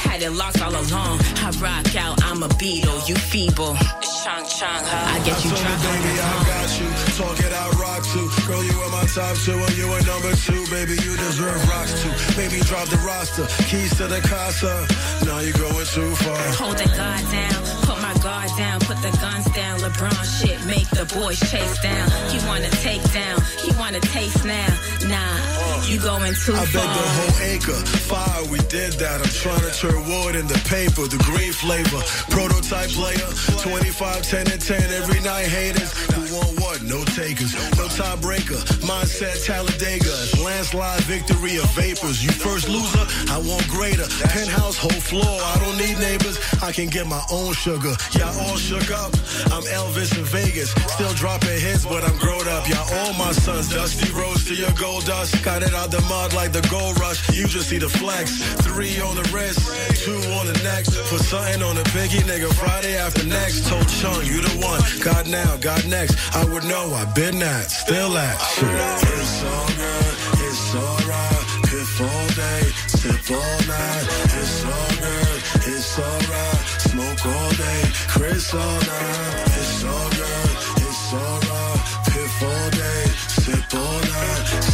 Had it locked all along. I rock out, I'm a beetle, you feeble. Chung chung, I get you drunk on baby, I tongue. got you. Talk it out, rock too. Girl, you in my top two, and you in number two. Baby, you deserve rocks too. Baby, drop the roster. Keys to the casa. Now you're going too far. Hold the guard down, my guard down, put the guns down. LeBron shit, make the boys chase down. He wanna take down, he wanna taste now. Nah, you going too I far. bet the whole acre. Fire, we did that. I'm trying to turn wood into paper. The green flavor. Prototype player. 25, 10 and 10 every night. Haters. Who want takers. No tiebreaker. Mindset Talladega. Landslide victory of vapors. You first loser. I want greater. Penthouse, whole floor. I don't need neighbors. I can get my own sugar. Y'all all shook up. I'm Elvis in Vegas. Still dropping hits, but I'm grown up. Y'all all my sons. Dusty Rose to your gold dust. Got it out the mud like the gold rush. You just see the flex. Three on the wrist, two on the neck. For something on the pinky, nigga. Friday after next. Told Chung, you the one. God now, God next. I would know, I've been that, still at. Shit. It's all good, it's alright. Piff all day, sip all night. It's all good, it's alright. Smoke all day, Chris all night. It's all good, it's alright. Piff all day, sip all night.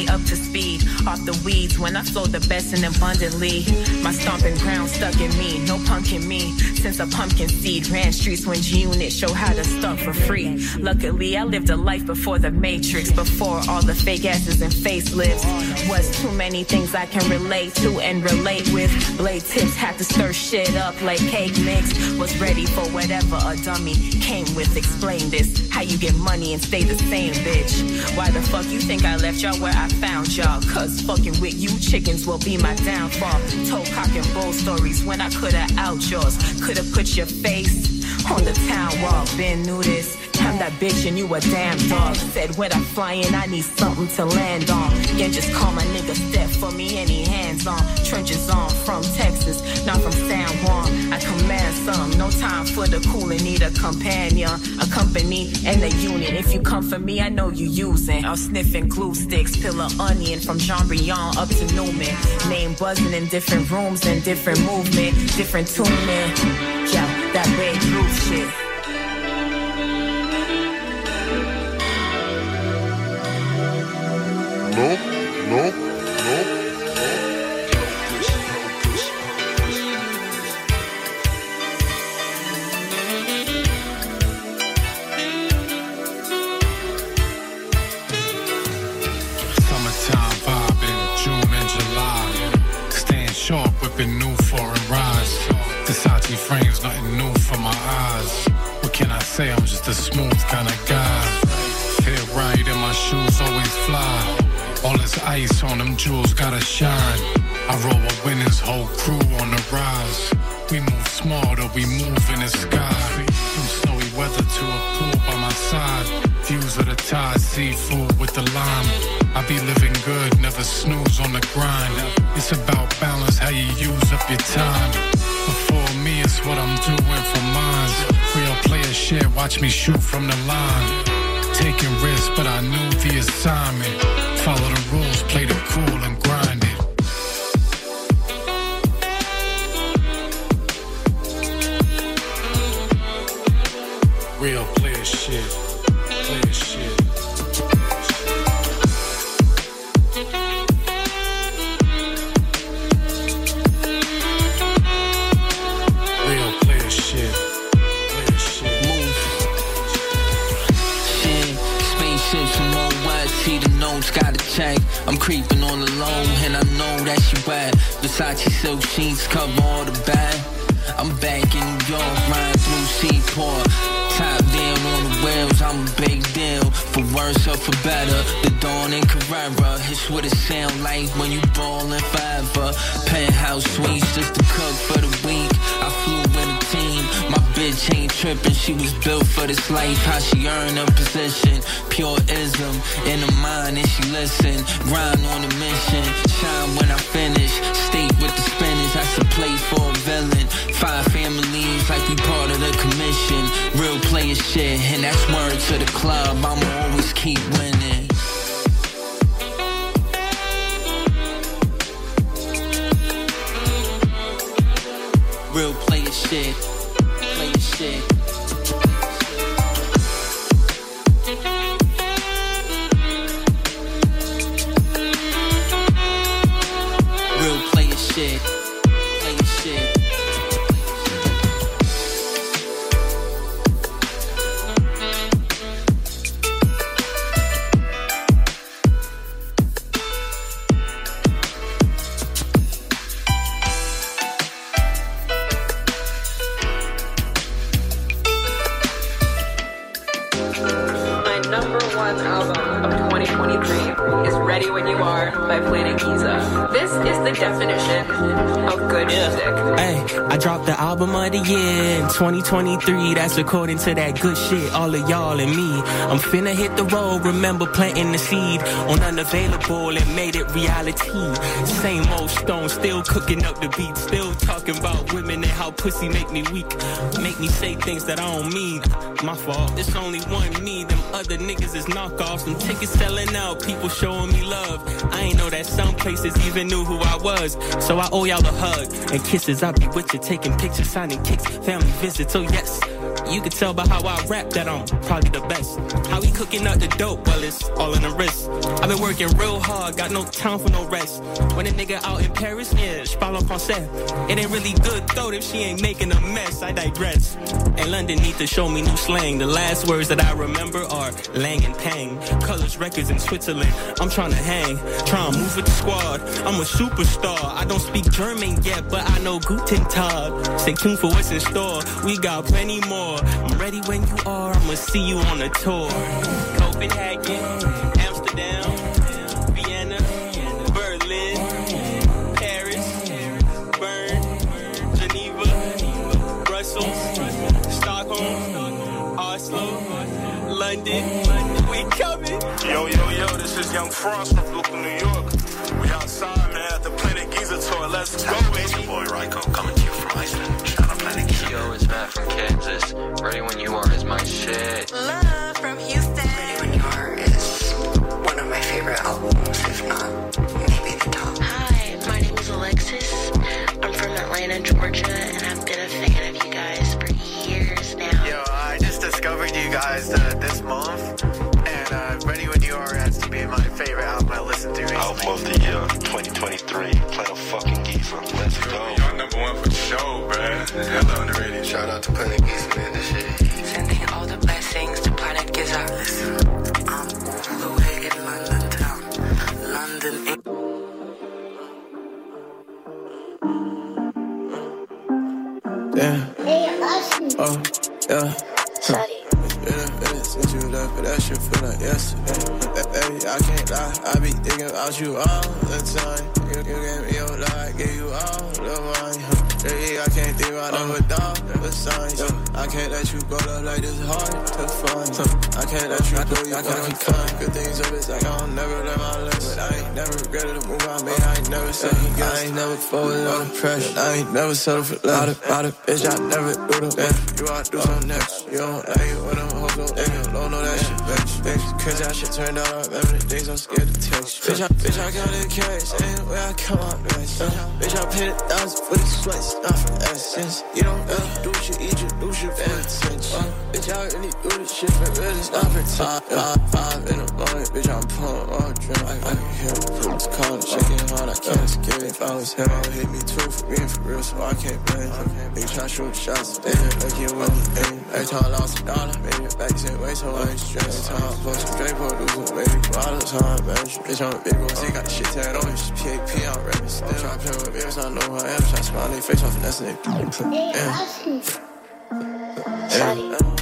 Highly doubt they up to speed. Off the weeds when I sold the best and abundantly. My stomping ground stuck in me, no punk in me. Since a pumpkin seed ran streets when G Unit show how to stunt for free. Luckily, I lived a life before the Matrix, before all the fake asses and facelifts. Was too many things I can relate to and relate with. Blade tips had to stir shit up like cake mix. Was ready for whatever a dummy came with. Explain this, how you get money and stay the same, bitch. Why the fuck you think I left y'all where I found y'all? Cause fucking with you chickens will be my downfall. Told cock and bull stories when I coulda out yours. Coulda put your face on the town wall. Been knew this. I'm that bitch and you a damn dog. Said when I'm flying, I need something to land on. Then just call my nigga Step for me, any hands on. Trenches on from Texas, not from San Juan. I command some, no time for the cooling. Need a companion, a company, and a unit. If you come for me, I know you using. I'm sniffing glue sticks, peel a onion from Jean Briand up to Newman. Name buzzing in different rooms and different movement, different tuning. Yeah, that red groove shit. No, no, on them jewels gotta shine. I roll with winners, whole crew on the rise. We move small, though we move in the sky. From snowy weather to a pool by my side. Views of the tide, seafood with the lime. I be living good, never snooze on the grind. It's about balance, how you use up your time. Before me, it's what I'm doing for mine. Real player shit, watch me shoot from the line. Taking risks, but I knew the assignment. Follow the rules, play the cool Versace silk sheets cover all the bed. I'm back in New York, riding through Seaport. Top down on the wheels, I'm a big deal. For worse or for better, the dawn in Carrera. It's what it sound like when you ballin' forever. Penthouse suites just to cook for the week. I flew in a team. My bitch ain't trippin', she was built for this life. How she earned her position, pure ism in the mind, and she listen. Grind on the mission, shine when I finish. State with the spinach, that's a play for a villain. Five families like we part of the commission. Real player shit, and that's word to the club. I'ma always keep winning. Real player shit, of the year in 2023. That's according to that good shit. All of y'all and me. I'm finna hit the road. Remember planting the seed on unavailable and made it reality. Same old stone, still cooking up the beat. Still talking about women and how pussy make me weak. Make me say things that I don't mean. My fault. It's only one me. Them other niggas is knockoffs. Them tickets selling out. People showing me love. I ain't know that some places even knew who I was. So I owe y'all a hug and kisses. I'll be with you, taking pictures, kicks, family visits. Oh yes. You can tell by how I rap that I'm probably the best. How we cooking up the dope, well, it's all in the wrist. I've been working real hard, got no time for no rest. When a nigga out in Paris, yeah, je parle français. It ain't really good though if she ain't making a mess, I digress. And London need to show me new slang. The last words that I remember are Lang and Pang. Colors records in Switzerland, I'm trying to hang. Trying to move with the squad, I'm a superstar. I don't speak German yet, but I know Guten Tag. Stay tuned for what's in store, we got plenty more. I'm ready when you are, I'ma see you on a tour. Copenhagen, Amsterdam, Vienna, Berlin, Paris, Bern, Geneva, Brussels, Stockholm, Oslo, London. We coming. Yo, yo, yo, this is Young Frost from Brooklyn, New York. We outside, man, at the Planet Giza tour. Let's go, baby. Your boy Ryko coming to you from Iceland. Kansas. Ready when you are is my shit. Love from Houston. Ready When You Are is one of my favorite albums, if not maybe the top. Hi, my name is Alexis. I'm from Atlanta, Georgia, and I've been a fan of you guys for years now. Yo, I just discovered you guys uh, this month, and uh, Ready When You Are has to be my favorite album I listened to recently. Album of the year, 2023. Planet fucking Giza. Let's go. Y'all number one for sure, bruh. Hello on the radio. Shout out to Planet Giza, man. This shit. Sending all the blessings to Planet Giza. I'm all the way in London town. London. Yeah. Oh, yeah. Huh. Yeah, yeah, since you left, but that shit feel like yesterday. I can't I be thinking about you all the time. You, you gave me your life, gave you all the mine. Huh. Yeah, I can't think about them uh. without the signs. Huh. I can't let you go up like this hard to find. Huh. I can't let you go, you gotta be kind. Good things up, it's like I don't never let my. But I ain't never regretted the move I made, I ain't never said I ain't never folded under pressure. I ain't never settled for less. Out of, out of, bitch, I never do the best. You ought to do something next. You don't like it when I'm hoes. You don't know that shit, bitch. bitch. Cause that shit turned out, I remember the days I'm scared to text. Bitch, I, bitch, I got the cash, ain't where I come out best. Uh, bitch, I paid a thousand for the sweats, not for essence. You don't really do shit, eat you do shit for attention. Uh, bitch, I really do this shit for real, it's not for time. Uh, five in the morning, bitch, I'm pulling all drink. I, I can hear the police calling, shaking hard, I can't escape. If I was him, I would hit me too for being for real, so I can't blame. Bitch, I shoot shots, they look you when you aim. Every time I lost a dollar, made it back, same way, so I ain't stressed. Every time I post a straight for losing, baby, all the time, man. Bitch, I'm a big old Z, got the shit tatted on me, PAP, I'm rapping still. Try to play with me, I know who I am, try to smile on their face off and that's it. Yeah. Yeah.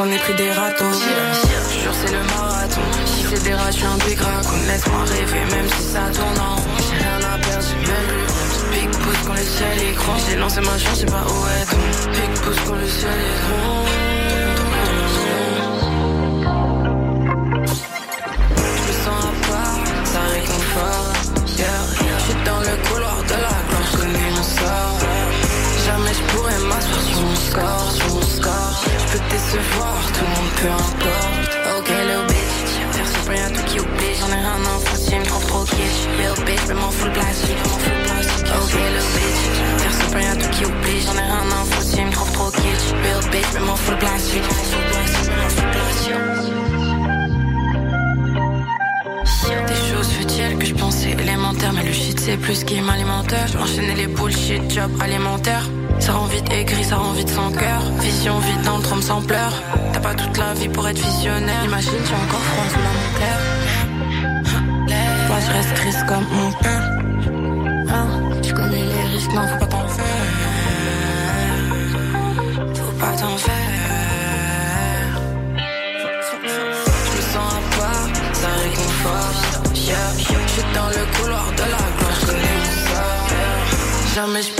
S'en est pris des râteaux. Je te jure, c'est le marathon. Si c'est des rats, je suis un big raco. Laisse-moi rêver, même si ça tourne en rond. J'ai rien à perdre, j'ai honte. Big pouce quand le ciel est grand. J'ai lancé ma chance, j'ai pas où être. Big pouce quand le ciel est grand. Tout le monde peu importe. Ok, little bitch, perso pas y'a tout qui oublie. J'en ai à foutre, si me trouve trop kitsch. Little bitch, mais m'en fous le plastique, m'en fous le plastique. Ok, little bitch, perso pas y'a tout qui oublie. J'en ai à foutre, si me trouve trop kitsch. je m'en fous le plastique. Des choses futiles que je pensais élémentaires, mais le shit c'est plus qui m'alimentait. J'enchaînais les bullshit, job alimentaire. Ça rend vite écrit, ça rend vite sans cœur. Vision vide dans le trône sans pleurs. T'as pas toute la vie pour être visionnaire. Imagine, j'ai encore froid sous la montaire. Moi je reste grise comme mon père. Hein, je connais les risques, non, faut pas t'en faire. Faut pas t'en faire. Je me sens à part, ça réconforte. Yeah, je suis dans le couloir de la gloire, je. Jamais je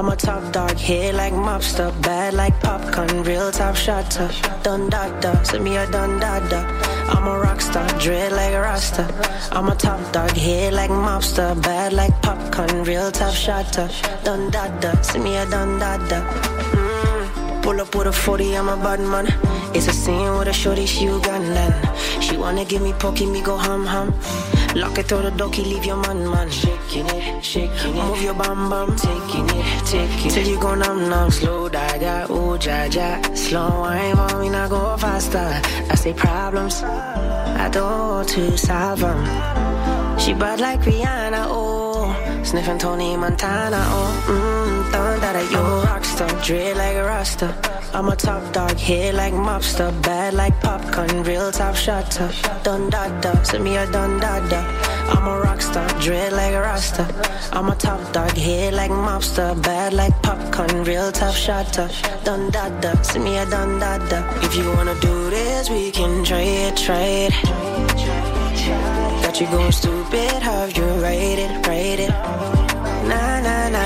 I'm a top dog, head like mobster, bad like popcorn, real top shotter. Dun da send me a dun da. I'm a rock star, dread like a rasta. I'm a top dog, head like mobster, bad like popcorn, real top shotter. Dun da da, send me a dun da da. Mm, Pull up with a 40, I'm a bad man. It's a scene with a shorty, she Ugandan. She wanna give me pokey, me go hum hum. Lock it through the dokie, leave your man man. Shaking it, shaking it. Move your bam bam, taking it, taking it. Till you go numb numb. Slow da da, ooh ja ja. Slow wine for me, now go faster. I say problems, I don't to solve solve 'em. She bad like Rihanna, oh. Sniffing Tony Montana, oh. Mmm, da, yo. Rockstar, dread like a rasta. I'm a top dog, head like mobster, bad like popcorn, real top shotter. Dun da da, send me a dun da da. I'm a rockstar, dread like a rasta. I'm a top dog, head like mobster, bad like popcorn, real top shotter. Dun da da, send me a dun da da. If you wanna do this, we can try it, try it. Got you going stupid, have you rated, rated? Nah, nah, nah,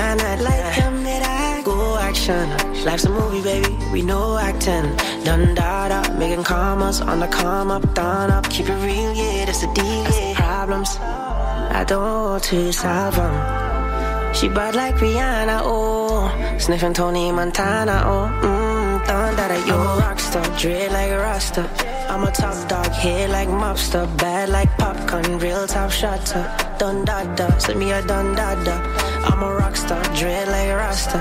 action. Life's a movie, baby, we know acting. Dun da da, making commas on the come up, down up. Keep it real, yeah, that's the deal, yeah. Problems, I don't to solve 'em. She bad like Rihanna, oh. Sniffing Tony Montana, oh. Mmm, dun da da, yo. I'm a rockstar, dread like a rasta. I'm a top dog, head like mobster, bad like popcorn, real top shotter. Dun da da, send me a dun da da. I'm a rockstar, dread like rasta.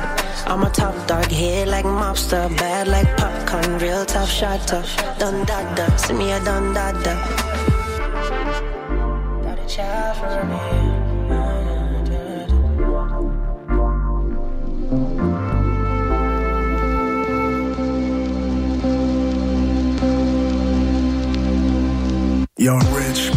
I'm a top dog, head like mobster, bad like popcorn, real top shotter. Dun da da, send me a dun da da. Got a. Young rich,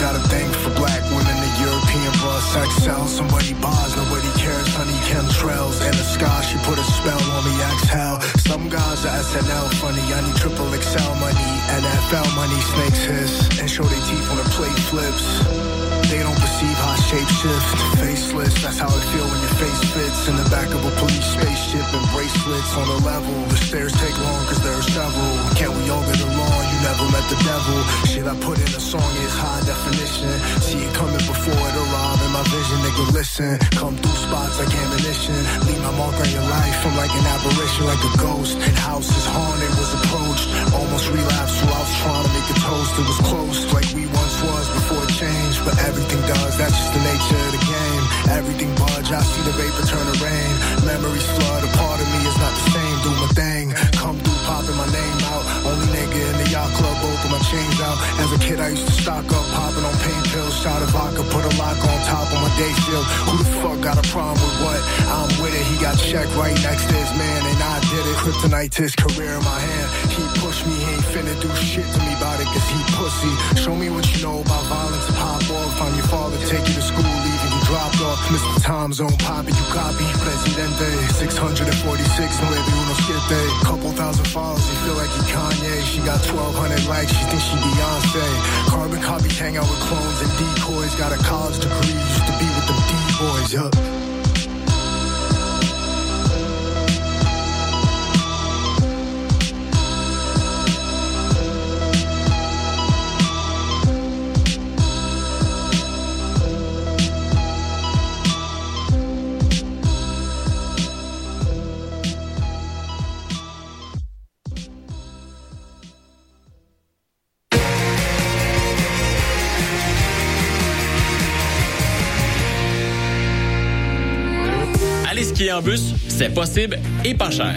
Got a thing for black women, the European bras. Sex sells, somebody buys, nobody cares. Honey chemtrails in the sky. She put a spell on me, exhale. Some guys are SNL funny. I need triple XL money, NFL money. Snakes hiss and show their teeth when the plate flips. They don't perceive how shape shift. Faceless, that's how it feel when your face fits in the back of a police spaceship and bracelets on the level. The stairs take long cause there are several. Can't we all get along? Never met the devil. Shit I put in a song is high definition. See it coming before it arrive in my vision. Nigga, listen. Come through spots like ammunition. Leave my mark on your life. I'm like an apparition, like a ghost. And houses haunted was approached. Almost relapsed while I was trying to make a toast. It was close, like we once was before it changed. But everything does, that's just the nature of the game. Everything budge, I see the vapor turn to rain. Memories flood, a day. Who the fuck got a problem with what? I'm with it, he got checked right next to his man, and I did it. Kryptonite to his career in my hand. He pushed me, he ain't finna do shit to me about it, cause he pussy. Show me what you know about violence, pop off, find your father, take you to school, you dropped off. Mr. Time Zone, poppy, you copy. Presidente, 646, 917. Couple thousand followers, you feel like you Kanye. She got 1200 likes, she thinks she Beyonce. Carbon copy, hang out with clones and decoys. Got a college degree, used to be with them D-boys, yup. Aller bus, c'est possible et pas cher.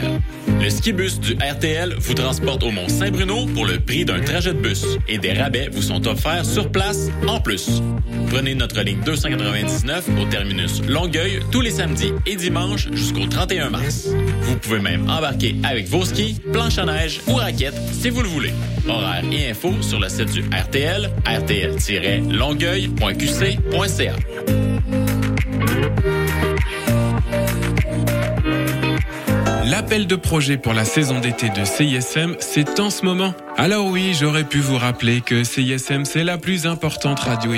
Le skibus du RTL vous transporte au Mont Saint-Bruno pour le prix d'un trajet de bus et des rabais vous sont offerts sur place en plus. Prenez notre ligne 299 au terminus Longueuil tous les samedis et dimanches jusqu'au 31 mars. Vous pouvez même embarquer avec vos skis, planches à neige ou raquettes si vous le voulez. Horaires et infos sur le site du RTL, rtl-longueuil.qc.ca. L'appel de projet pour la saison d'été de CISM, c'est en ce moment. Alors oui, j'aurais pu vous rappeler que CISM, c'est la plus importante radio